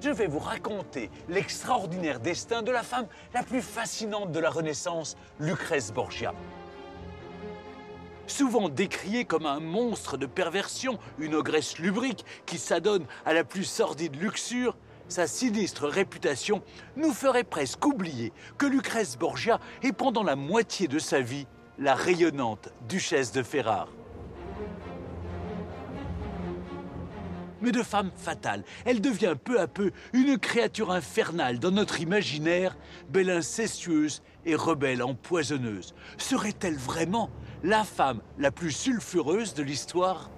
je vais vous raconter l'extraordinaire destin de la femme la plus fascinante de la Renaissance, Lucrèce Borgia. Souvent décriée comme un monstre de perversion, une ogresse lubrique qui s'adonne à la plus sordide luxure, sa sinistre réputation nous ferait presque oublier que Lucrèce Borgia est pendant la moitié de sa vie la rayonnante duchesse de Ferrare. Mais de femme fatale. Elle devient peu à peu une créature infernale dans notre imaginaire, belle incestueuse et rebelle empoisonneuse. Serait-elle vraiment la femme la plus sulfureuse de l'histoire?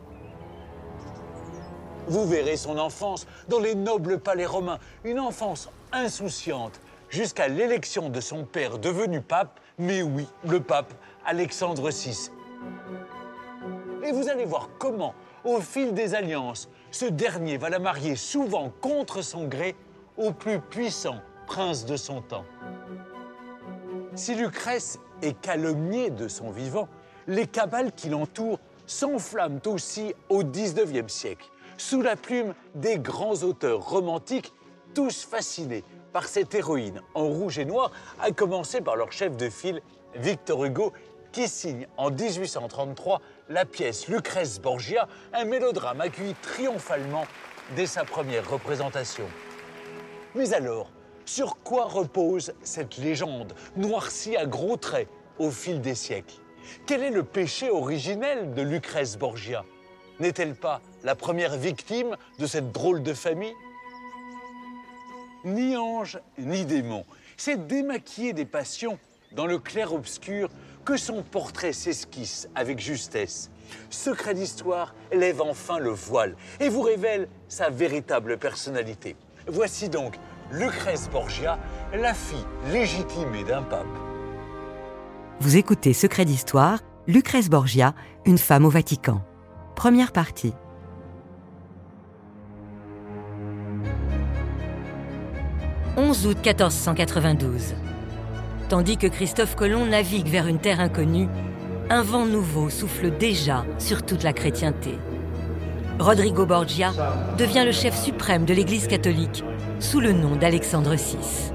Vous verrez son enfance dans les nobles palais romains, une enfance insouciante, jusqu'à l'élection de son père devenu pape, mais oui, le pape Alexandre VI. Et vous allez voir comment, au fil des alliances, ce dernier va la marier souvent contre son gré au plus puissant prince de son temps. Si Lucrèce est calomniée de son vivant, les cabales qui l'entourent s'enflamment aussi au XIXe siècle, sous la plume des grands auteurs romantiques, tous fascinés par cette héroïne en rouge et noir, à commencer par leur chef de file, Victor Hugo, qui signe en 1833 la pièce Lucrèce Borgia, un mélodrame accueilli triomphalement dès sa première représentation. Mais alors, sur quoi repose cette légende, noircie à gros traits au fil des siècles? Quel est le péché originel de Lucrèce Borgia? N'est-elle pas la première victime de cette drôle de famille? Ni ange, ni démon. C'est démaquiller des passions dans le clair-obscur que son portrait s'esquisse avec justesse. Secret d'histoire lève enfin le voile et vous révèle sa véritable personnalité. Voici donc Lucrèce Borgia, la fille légitimée d'un pape. Vous écoutez Secret d'Histoire, Lucrèce Borgia, une femme au Vatican. Première partie. « 11 août 1492 tandis que Christophe Colomb navigue vers une terre inconnue, un vent nouveau souffle déjà sur toute la chrétienté. Rodrigo Borgia devient le chef suprême de l'Église catholique sous le nom d'Alexandre VI.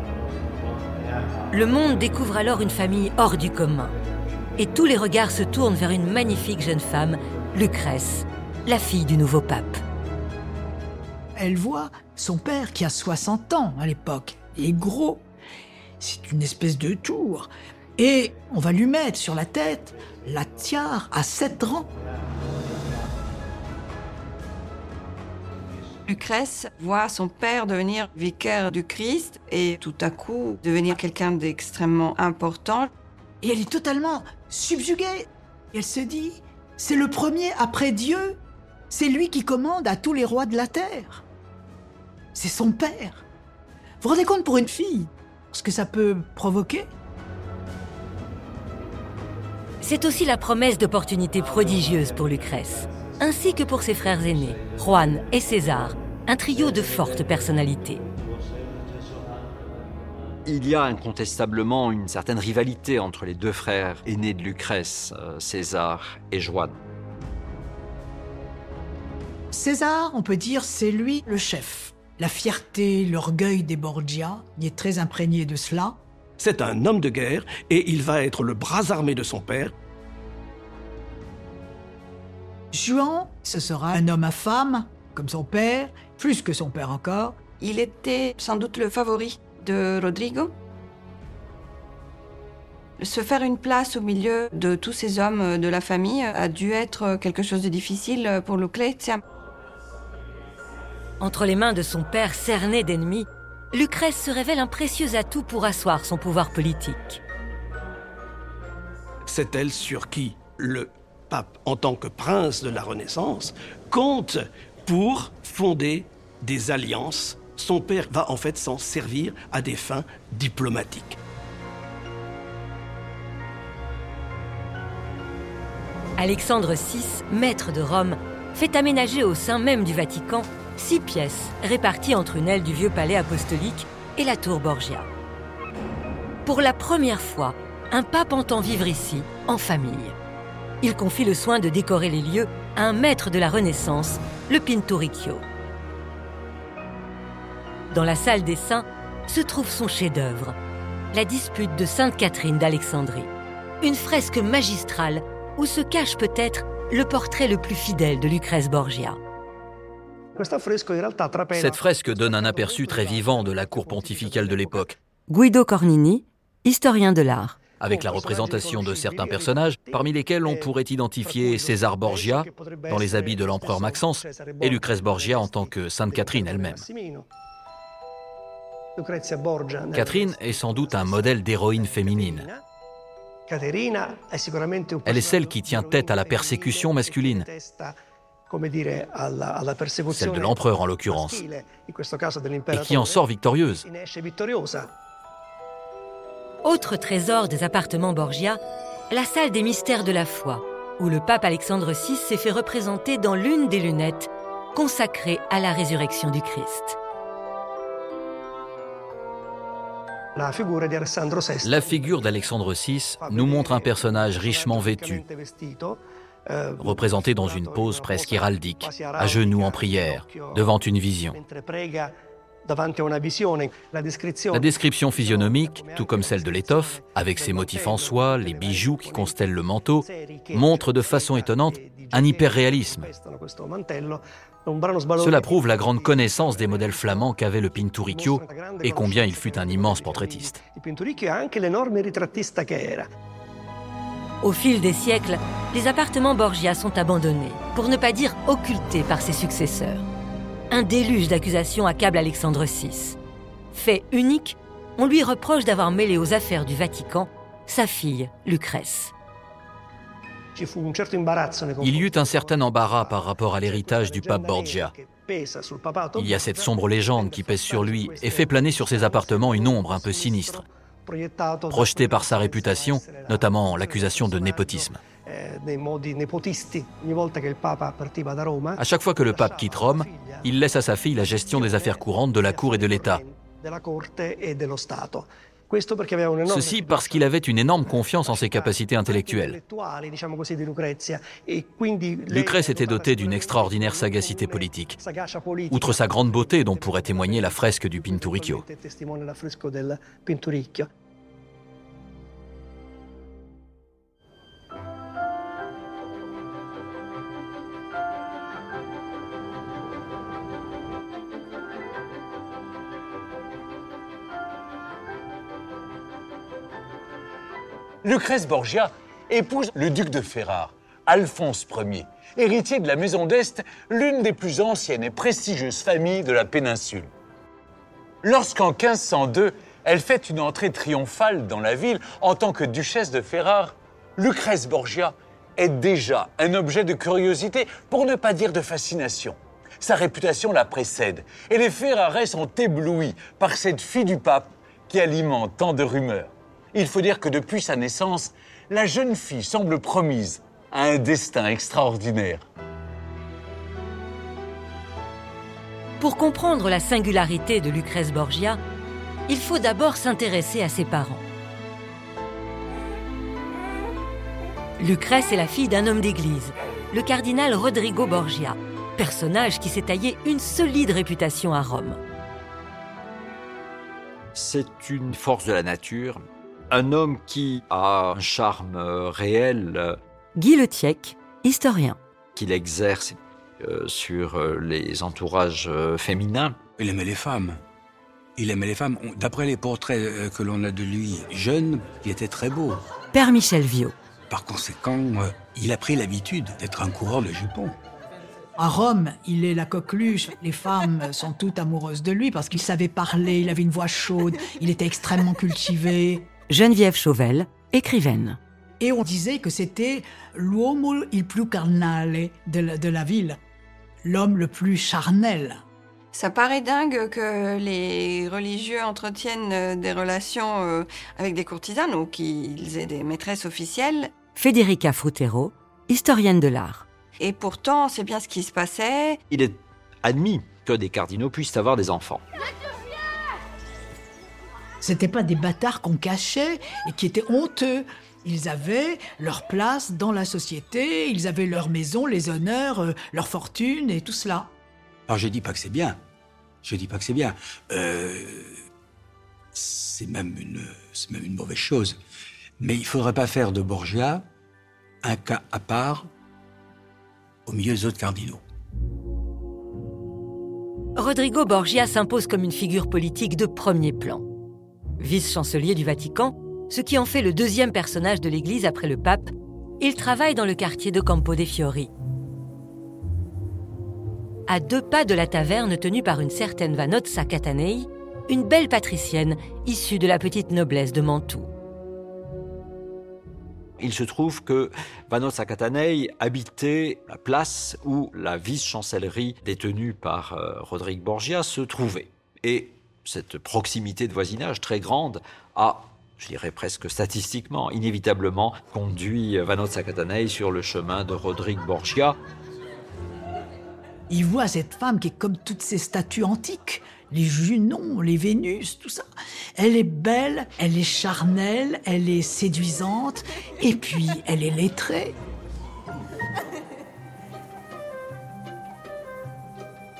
Le monde découvre alors une famille hors du commun. Et tous les regards se tournent vers une magnifique jeune femme, Lucrèce, la fille du nouveau pape. Elle voit son père qui a 60 ans à l'époque, et gros, c'est une espèce de tour. Et on va lui mettre sur la tête la tiare à sept rangs. Lucrèce voit son père devenir vicaire du Christ et tout à coup devenir quelqu'un d'extrêmement important. Et elle est totalement subjuguée. elle se dit, c'est le premier après Dieu. C'est lui qui commande à tous les rois de la terre. C'est son père. Vous vous rendez compte pour une fille ce que ça peut provoquer C'est aussi la promesse d'opportunités prodigieuses pour Lucrèce, ainsi que pour ses frères aînés, Juan et César, un trio de fortes personnalités. Il y a incontestablement une certaine rivalité entre les deux frères aînés de Lucrèce, euh, César et Juan. César, on peut dire, c'est lui le chef. La fierté, l'orgueil des Borgia y est très imprégné de cela. C'est un homme de guerre et il va être le bras armé de son père. Juan, ce sera un homme à femme, comme son père, plus que son père encore. Il était sans doute le favori de Rodrigo. Se faire une place au milieu de tous ces hommes de la famille a dû être quelque chose de difficile pour Lucrezia. Entre les mains de son père cerné d'ennemis, Lucrèce se révèle un précieux atout pour asseoir son pouvoir politique. C'est elle sur qui le pape, en tant que prince de la Renaissance, compte pour fonder des alliances. Son père va en fait s'en servir à des fins diplomatiques. Alexandre VI, maître de Rome, fait aménager au sein même du Vatican six pièces réparties entre une aile du vieux palais apostolique et la tour Borgia. Pour la première fois, un pape entend vivre ici, en famille. Il confie le soin de décorer les lieux à un maître de la Renaissance, le Pinturicchio. dans la salle des saints, se trouve son chef-d'œuvre, la dispute de Sainte Catherine d'Alexandrie. Une fresque magistrale où se cache peut-être le portrait le plus fidèle de Lucrèce Borgia. Cette fresque donne un aperçu très vivant de la cour pontificale de l'époque, Guido Cornini, historien de l'art. avec la représentation de certains personnages, parmi lesquels on pourrait identifier César Borgia dans les habits de l'empereur Maxence et Lucrèce Borgia en tant que Sainte Catherine elle-même. Catherine est sans doute un modèle d'héroïne féminine. Elle est celle qui tient tête à la persécution masculine, celle de l'empereur en l'occurrence, et qui en sort victorieuse. Autre trésor des appartements Borgia, la salle des mystères de la foi, où le pape Alexandre VI s'est fait représenter dans l'une des lunettes consacrées à la résurrection du Christ. La figure d'Alexandre VI nous montre un personnage richement vêtu, représenté dans une pose presque héraldique, à genoux en prière, devant une vision. La description physionomique, tout comme celle de l'étoffe, avec ses motifs en soie, les bijoux qui constellent le manteau, montre de façon étonnante un hyperréalisme. Cela prouve la grande connaissance des modèles flamands qu'avait le Pinturicchio et combien il fut un immense portraitiste. Au fil des siècles, les appartements Borgia sont abandonnés, pour ne pas dire occultés par ses successeurs. Un déluge d'accusations accable Alexandre VI. Fait unique, on lui reproche d'avoir mêlé aux affaires du Vatican sa fille, Lucrèce. Il y eut un certain embarras par rapport à l'héritage du pape Borgia. Il y a cette sombre légende qui pèse sur lui et fait planer sur ses appartements une ombre un peu sinistre, projetée par sa réputation, notamment l'accusation de népotisme. À chaque fois que le pape quitte Rome, il laisse à sa fille la gestion des affaires courantes de la cour et de l'État. Ceci parce qu'il avait une énorme confiance en ses capacités intellectuelles. Lucrèce était dotée d'une extraordinaire sagacité politique, outre sa grande beauté dont pourrait témoigner la fresque du Pinturicchio. Lucrèce Borgia épouse le duc de Ferrare, Alphonse Ier, héritier de la Maison d'Est, l'une des plus anciennes et prestigieuses familles de la péninsule. Lorsqu'en 1502, elle fait une entrée triomphale dans la ville en tant que duchesse de Ferrare, Lucrèce Borgia est déjà un objet de curiosité, pour ne pas dire de fascination. Sa réputation la précède et les Ferrarais sont éblouis par cette fille du pape qui alimente tant de rumeurs. Il faut dire que depuis sa naissance, la jeune fille semble promise à un destin extraordinaire. Pour comprendre la singularité de Lucrèce Borgia, il faut d'abord s'intéresser à ses parents. Lucrèce est la fille d'un homme d'église, le cardinal Rodrigo Borgia, personnage qui s'est taillé une solide réputation à Rome. C'est une force de la nature, un homme qui a un charme euh, réel euh, Guy Letiec, historien. qu'il exerce euh, sur euh, les entourages euh, féminins. Il aimait les femmes. Il aimait les femmes. D'après les portraits euh, que l'on a de lui jeune, il était très beau. Père Michel Viau. Par conséquent, euh, il a pris l'habitude d'être un coureur de jupons. À Rome, il est la coqueluche. Les femmes sont toutes amoureuses de lui parce qu'il savait parler, il avait une voix chaude, il était extrêmement cultivé. Geneviève Chauvel, écrivaine. Et on disait que c'était l'uomo il più carnale de la, de la ville, l'homme le plus charnel. Ça paraît dingue que les religieux entretiennent euh, des relations euh, avec des courtisanes ou qu'ils aient des maîtresses officielles. Federica Frutero, historienne de l'art. Et pourtant, c'est bien ce qui se passait. Il est admis que des cardinaux puissent avoir des enfants. C'était pas des bâtards qu'on cachait et qui étaient honteux. Ils avaient leur place dans la société, ils avaient leur maison, les honneurs, euh, leur fortune et tout cela. Alors je dis pas que c'est bien. Je dis pas que c'est bien. Euh, c'est même une, c'est même une mauvaise chose. Mais il faudrait pas faire de Borgia un cas à part au milieu des autres cardinaux. Rodrigo Borgia s'impose comme une figure politique de premier plan. Vice-chancelier du Vatican, ce qui en fait le deuxième personnage de l'Église après le pape, il travaille dans le quartier de Campo dei Fiori. À deux pas de la taverne tenue par une certaine Vanozza Catanei, une belle patricienne issue de la petite noblesse de Mantoue. Il se trouve que Vanozza Catanei habitait la place où la vice-chancellerie détenue par euh, Rodrigue Borgia se trouvait. Et cette proximité de voisinage très grande a, je dirais presque statistiquement, inévitablement conduit Vanozza Catanei sur le chemin de Rodrigue Borgia. Il voit cette femme qui est comme toutes ces statues antiques, les Junons, les Vénus, tout ça. Elle est belle, elle est charnelle, elle est séduisante, et puis elle est lettrée.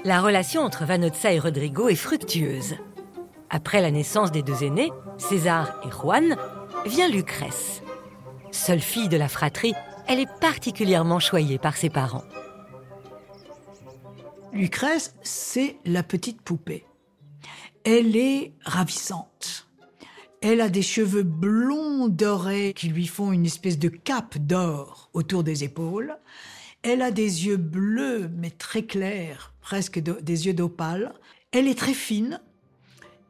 La relation entre Vanozza et Rodrigo est fructueuse. Après la naissance des deux aînés, César et Juan, vient Lucrèce. Seule fille de la fratrie, elle est particulièrement choyée par ses parents. Lucrèce, c'est la petite poupée. Elle est ravissante. Elle a des cheveux blonds dorés qui lui font une espèce de cape d'or autour des épaules. Elle a des yeux bleus mais très clairs, presque des yeux d'opale. Elle est très fine,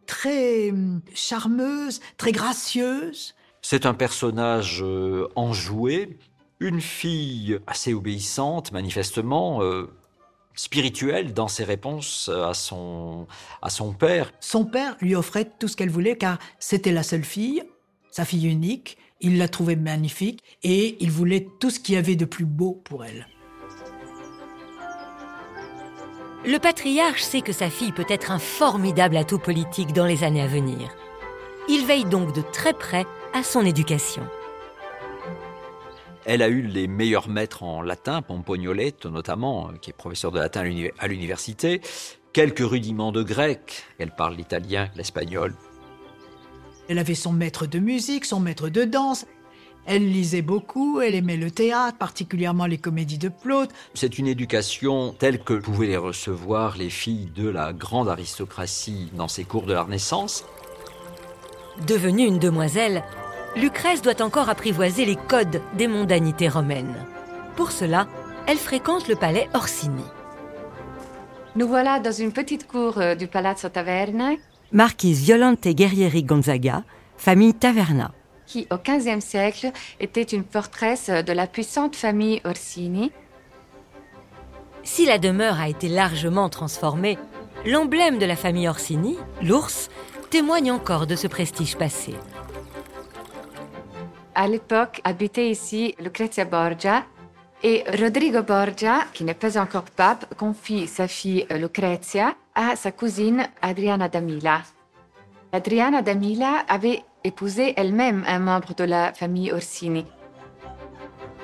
très hum, charmeuse, très gracieuse. C'est un personnage euh, enjoué, une fille assez obéissante, manifestement, euh, spirituelle dans ses réponses à son, à son père. Son père lui offrait tout ce qu'elle voulait car c'était la seule fille, sa fille unique. Il la trouvait magnifique et il voulait tout ce qu'il y avait de plus beau pour elle. Le patriarche sait que sa fille peut être un formidable atout politique dans les années à venir. Il veille donc de très près à son éducation. Elle a eu les meilleurs maîtres en latin, Pompognoletto notamment, qui est professeur de latin à l'université, quelques rudiments de grec, elle parle l'italien, l'espagnol. Elle avait son maître de musique, son maître de danse. Elle lisait beaucoup, elle aimait le théâtre, particulièrement les comédies de Plaute. C'est une éducation telle que pouvaient les recevoir les filles de la grande aristocratie dans ses cours de la Renaissance. Devenue une demoiselle, Lucrèce doit encore apprivoiser les codes des mondanités romaines. Pour cela, elle fréquente le palais Orsini. Nous voilà dans une petite cour euh, du Palazzo Taverna. Marquise Violante Guerrieri Gonzaga, famille Taverna. Qui, au XVe siècle, était une forteresse de la puissante famille Orsini. Si la demeure a été largement transformée, l'emblème de la famille Orsini, l'ours, témoigne encore de ce prestige passé. À l'époque, habitait ici Lucrezia Borgia et Rodrigo Borgia, qui n'est pas encore pape, confie sa fille Lucrezia à sa cousine Adriana Damila. Adriana Damila avait épousé elle-même un membre de la famille Orsini.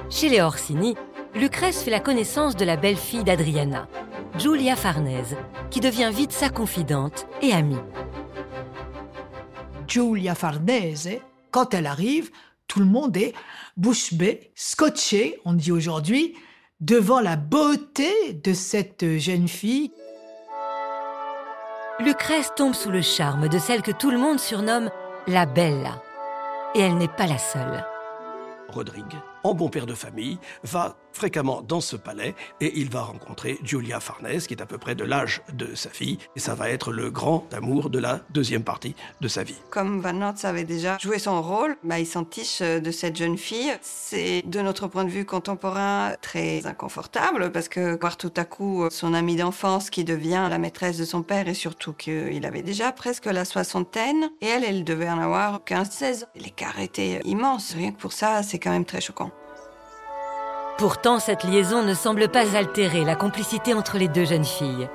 Chez les Orsini, Lucrèce fait la connaissance de la belle-fille d'Adriana, Giulia Farnese, qui devient vite sa confidente et amie. Giulia Farnese, quand elle arrive, tout le monde est bouche bée, scotché, on dit aujourd'hui, devant la beauté de cette jeune fille. Lucrèce tombe sous le charme de celle que tout le monde surnomme la Bella. Et elle n'est pas la seule. Rodrigue, en bon père de famille, va fréquemment dans ce palais et il va rencontrer Giulia Farnese, qui est à peu près de l'âge de sa fille, et ça va être le grand amour de la deuxième partie de sa vie. Comme Van Nort avait déjà joué son rôle, bah, il s'entiche euh, de cette jeune fille. C'est, de notre point de vue contemporain, très inconfortable parce que voir tout à coup euh, son amie d'enfance qui devient la maîtresse de son père et surtout qu'il avait déjà presque la soixantaine et elle, elle devait en avoir 15-16. L'écart était immense. Rien que pour ça, c'est quand même très choquant. Pourtant, cette liaison ne semble pas altérer la complicité entre les deux jeunes filles.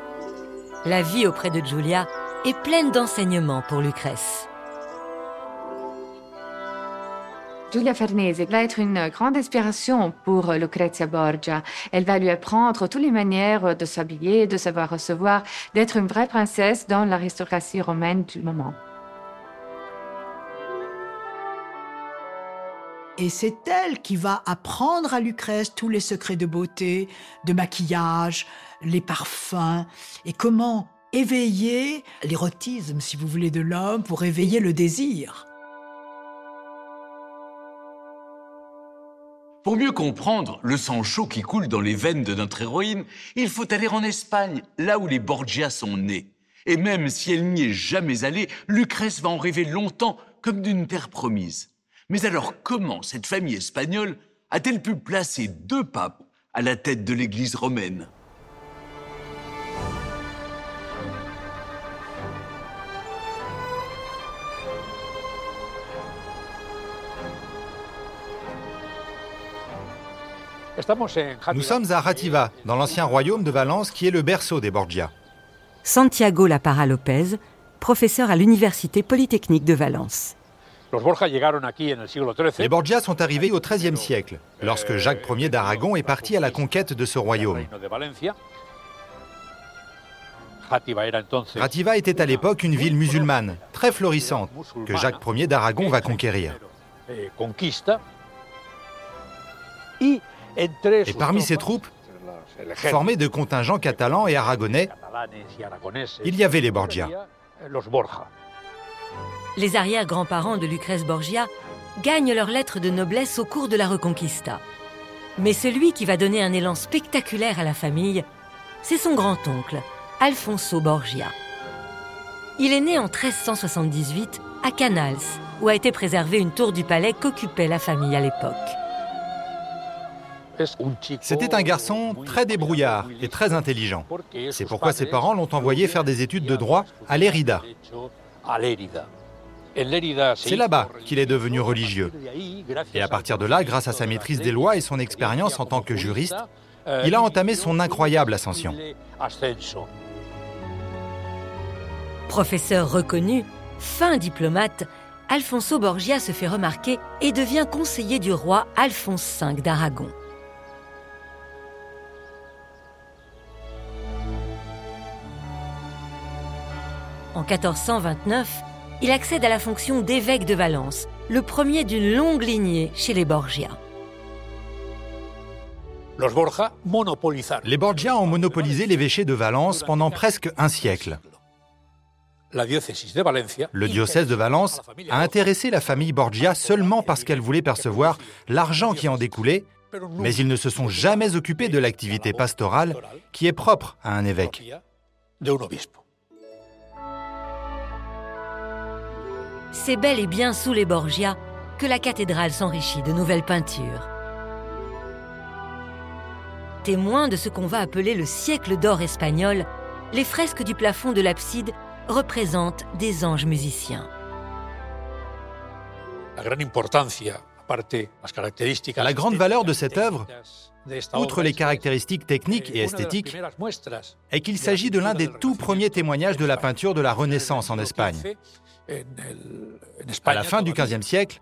La vie auprès de Julia est pleine d'enseignements pour Lucrèce. Giulia Farnese va être une grande inspiration pour Lucrezia Borgia. Elle va lui apprendre toutes les manières de s'habiller, de savoir recevoir, d'être une vraie princesse dans l'aristocratie romaine du moment. Et c'est elle qui va apprendre à Lucrèce tous les secrets de beauté, de maquillage, les parfums, et comment éveiller l'érotisme, si vous voulez, de l'homme pour éveiller le désir. Pour mieux comprendre le sang chaud qui coule dans les veines de notre héroïne, il faut aller en Espagne, là où les Borgia sont nés. Et même si elle n'y est jamais allée, Lucrèce va en rêver longtemps comme d'une terre promise. Mais alors comment cette famille espagnole a-t-elle pu placer deux papes à la tête de l'Église romaine? Nous sommes à Rativa, dans l'ancien royaume de Valence qui est le berceau des Borgia. Santiago Lapara Lopez, professeur à l'Université Polytechnique de Valence. Les Borgia sont arrivés au XIIIe siècle, lorsque Jacques Ier d'Aragon est parti à la conquête de ce royaume. Rativa était à l'époque une ville musulmane, très florissante, que Jacques Ier d'Aragon va conquérir. Et parmi ces troupes, formées de contingents catalans et aragonais, il y avait les Borgia. Les arrière-grands-parents de Lucrèce Borgia gagnent leur lettre de noblesse au cours de la Reconquista. Mais celui qui va donner un élan spectaculaire à la famille, c'est son grand-oncle, Alfonso Borgia. Il est né en 1378 à Canals, où a été préservée une tour du palais qu'occupait la famille à l'époque. C'était un garçon très débrouillard et très intelligent. C'est pourquoi ses parents l'ont envoyé faire des études de droit à Lérida. C'est là-bas qu'il est devenu religieux. Et à partir de là, grâce à sa maîtrise des lois et son expérience en tant que juriste, il a entamé son incroyable ascension. Professeur reconnu, fin diplomate, Alfonso Borgia se fait remarquer et devient conseiller du roi Alphonse V d'Aragon. En 1429, il accède à la fonction d'évêque de Valence, le premier d'une longue lignée chez les Borgia. Les Borgia ont monopolisé l'évêché de Valence pendant presque un siècle. Le diocèse de Valence a intéressé la famille Borgia seulement parce qu'elle voulait percevoir l'argent qui en découlait, mais ils ne se sont jamais occupés de l'activité pastorale qui est propre à un évêque. C'est bel et bien sous les Borgia que la cathédrale s'enrichit de nouvelles peintures. Témoin de ce qu'on va appeler le siècle d'or espagnol, les fresques du plafond de l'abside représentent des anges musiciens. La grande valeur de cette œuvre, outre les caractéristiques techniques et esthétiques, est qu'il s'agit de l'un des tout premiers témoignages de la peinture de la Renaissance en Espagne. À la fin du XVe siècle,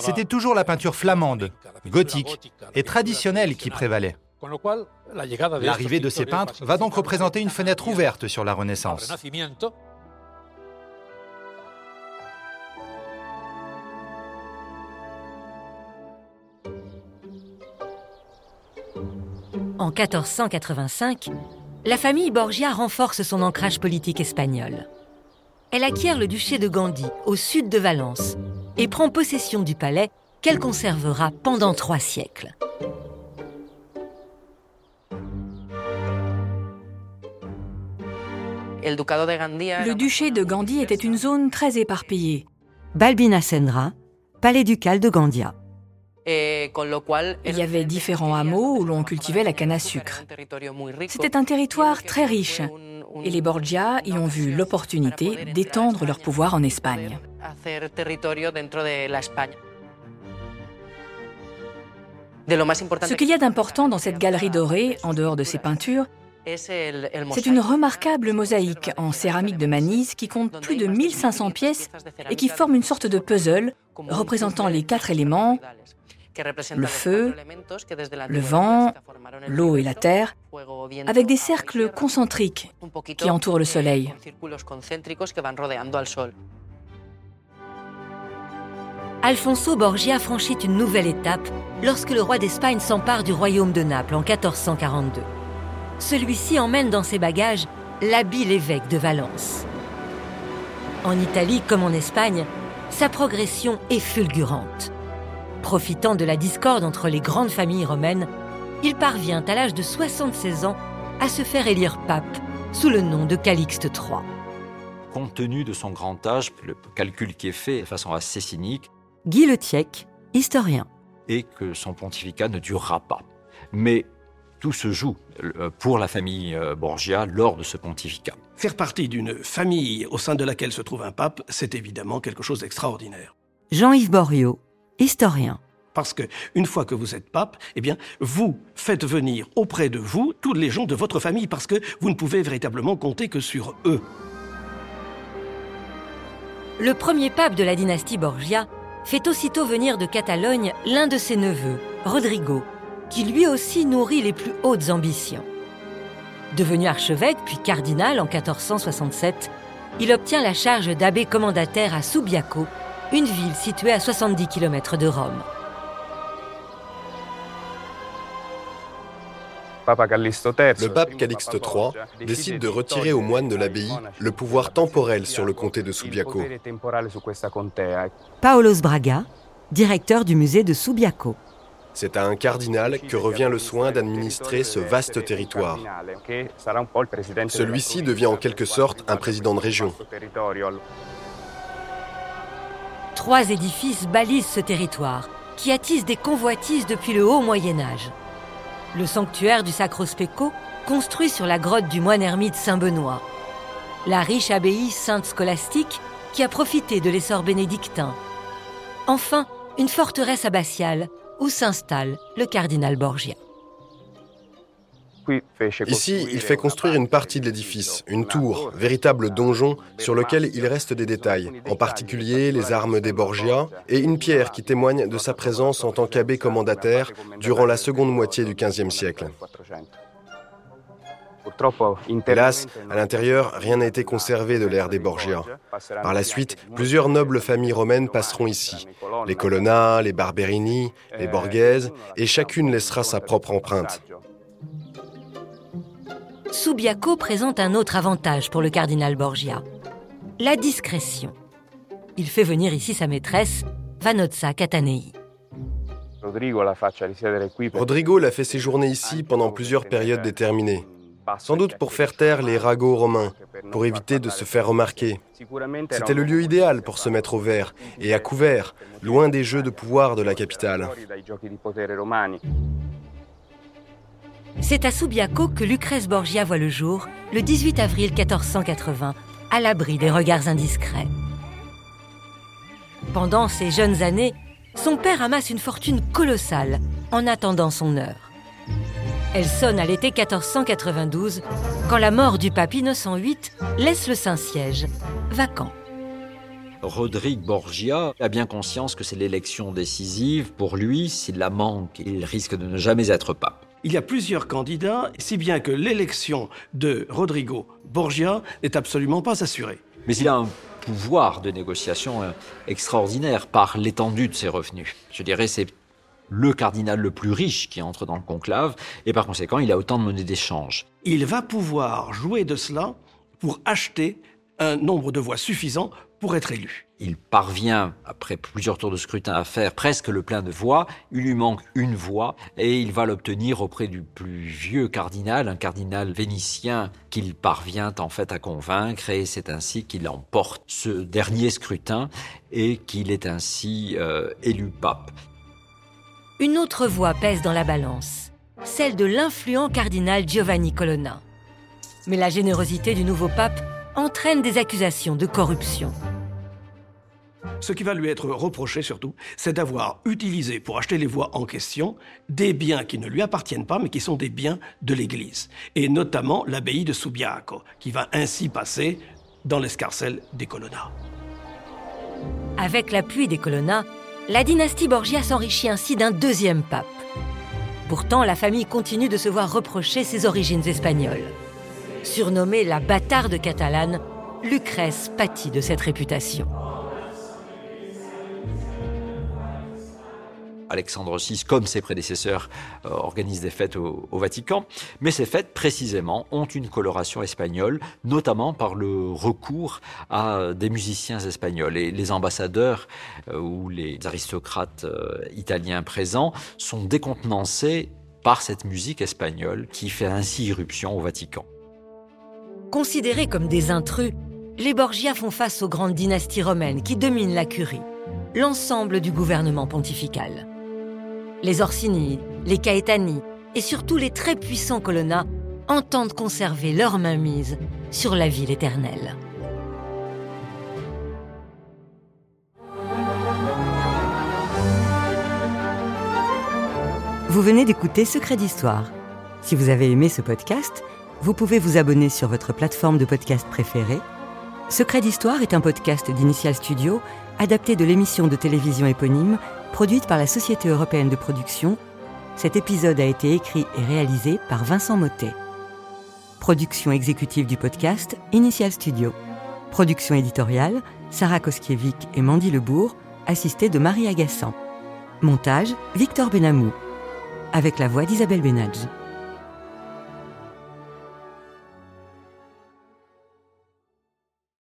c'était toujours la peinture flamande, gothique et traditionnelle qui prévalait. L'arrivée de ces peintres va donc représenter une fenêtre ouverte sur la Renaissance. En 1485, la famille Borgia renforce son ancrage politique espagnol elle acquiert le duché de Gandhi, au sud de Valence, et prend possession du palais qu'elle conservera pendant trois siècles. Le duché de Gandhi était une zone très éparpillée. Balbina Sendra, palais ducal de Gandia. Il y avait différents hameaux où l'on cultivait la canne à sucre. C'était un territoire très riche et les Borgia y ont vu l'opportunité d'étendre leur pouvoir en Espagne. Ce qu'il y a d'important dans cette galerie dorée, en dehors de ses peintures, C'est une remarquable mosaïque en céramique de Manise qui compte plus de 1500 pièces et qui forme une sorte de puzzle représentant les quatre éléments, le feu, le vent, l'eau et la terre, avec des cercles concentriques qui entourent le Soleil. Alfonso Borgia franchit une nouvelle étape lorsque le roi d'Espagne s'empare du royaume de Naples en 1442. Celui-ci emmène dans ses bagages l'habile évêque de Valence. En Italie comme en Espagne, sa progression est fulgurante. Profitant de la discorde entre les grandes familles romaines, il parvient à l'âge de 76 ans à se faire élire pape sous le nom de Calixte III. Compte tenu de son grand âge, le calcul qui est fait de façon assez cynique, Guy Le historien. Et que son pontificat ne durera pas. Mais tout se joue euh, pour la famille euh, Borgia lors de ce pontificat. Faire partie d'une famille au sein de laquelle se trouve un pape, c'est évidemment quelque chose d'extraordinaire. Jean-Yves Boriot, historien. Parce que une fois que vous êtes pape, eh bien, vous faites venir auprès de vous tous les gens de votre famille parce que vous ne pouvez véritablement compter que sur eux. Le premier pape de la dynastie Borgia fait aussitôt venir de Catalogne l'un de ses neveux, Rodrigo, qui lui aussi nourrit les plus hautes ambitions. Devenu archevêque puis cardinal en 1467, il obtient la charge d'abbé commandataire à Subiaco, une ville située à 70 km de Rome. Le pape Calixte III décide de retirer aux moines de l'abbaye le pouvoir temporel sur le comté de Subiaco. Paolo Braga, directeur du musée de Subiaco. C'est à un cardinal que revient le soin d'administrer ce vaste territoire. Celui-ci devient en quelque sorte un président de région. Trois édifices balisent ce territoire, qui attise des convoitises depuis le haut Moyen Âge le sanctuaire du Sacro Specco, construit sur la grotte du moine ermite Saint-Benoît, la riche abbaye Sainte Scolastique qui a profité de l'essor bénédictin. Enfin, une forteresse abbatiale où s'installe le cardinal Borgia. Ici, il fait construire une partie de l'édifice, une tour, véritable donjon sur lequel il reste des détails, en particulier les armes des Borgia et une pierre qui témoigne de sa présence en tant qu'abbé commandataire durant la seconde moitié du XVe siècle. Hélas, à l'intérieur, rien n'a été conservé de l'ère des Borgia. Par la suite, plusieurs nobles familles romaines passeront ici. Les Colonna, les Barberini, les Borghese, et chacune laissera sa propre empreinte. Subiaco présente un autre avantage pour le cardinal Borgia, la discrétion. Il fait venir ici sa maîtresse, Vanozza Catanei. Rodrigo l'a fait séjourner ici pendant plusieurs périodes déterminées, sans doute pour faire taire les ragots romains, pour éviter de se faire remarquer. C'était le lieu idéal pour se mettre au vert et à couvert, loin des jeux de pouvoir de la capitale. C'est à Subiaco que Lucrèce Borgia voit le jour, le 18 avril 1480, à l'abri des regards indiscrets. Pendant ces jeunes années, son père amasse une fortune colossale en attendant son heure. Elle sonne à l'été 1492, quand la mort du pape Innocent VIII laisse le Saint-Siège vacant. Rodrigue Borgia a bien conscience que c'est l'élection décisive. Pour lui, s'il la manque, il risque de ne jamais être pape. Il y a plusieurs candidats, si bien que l'élection de Rodrigo Borgia n'est absolument pas assurée. Mais il a un pouvoir de négociation euh, extraordinaire par l'étendue de ses revenus. Je dirais c'est le cardinal le plus riche qui entre dans le conclave, et par conséquent, il a autant de monnaie d'échange. Il va pouvoir jouer de cela pour acheter un nombre de voix suffisant pour être élu. Il parvient, après plusieurs tours de scrutin, à faire presque le plein de voix. Il lui manque une voix et il va l'obtenir auprès du plus vieux cardinal, un cardinal vénitien qu'il parvient en fait à convaincre et c'est ainsi qu'il emporte ce dernier scrutin et qu'il est ainsi euh, élu pape. Une autre voix pèse dans la balance, celle de l'influent cardinal Giovanni Colonna. Mais la générosité du nouveau pape entraîne des accusations de corruption. Ce qui va lui être reproché surtout, c'est d'avoir utilisé pour acheter les voix en question des biens qui ne lui appartiennent pas, mais qui sont des biens de l'Église, et notamment l'abbaye de Subiaco, qui va ainsi passer dans l'escarcelle des Colonna. Avec l'appui des Colonna, la dynastie Borgia s'enrichit ainsi d'un deuxième pape. Pourtant, la famille continue de se voir reprocher ses origines espagnoles. Surnommée la bâtarde catalane, Lucrèce pâtit de cette réputation. Alexandre VI, comme ses prédécesseurs, euh, organise des fêtes au, Vatican. Mais ces fêtes, précisément, ont une coloration espagnole, notamment par le recours à des musiciens espagnols. Et les ambassadeurs euh, ou les aristocrates euh, italiens présents sont décontenancés par cette musique espagnole qui fait ainsi irruption au Vatican. Considérés comme des intrus, les Borgia font face aux grandes dynasties romaines qui dominent la curie, l'ensemble du gouvernement pontifical les Orsini, les Caetani et surtout les très puissants Colonna entendent conserver leur mainmise sur la ville éternelle. Vous venez d'écouter Secret d'Histoire. Si vous avez aimé ce podcast, vous pouvez vous abonner sur votre plateforme de podcast préférée. Secret d'Histoire est un podcast d'Initial Studio adapté de l'émission de télévision éponyme Produite par la Société européenne de production, cet épisode a été écrit et réalisé par Vincent Mottet. Production exécutive du podcast, Initial Studio. Production éditoriale, Sarah Koskiewicz et Mandy Lebourg, assistée de Marie Agassan. Montage, Victor Benamou. Avec la voix d'Isabelle Benadj.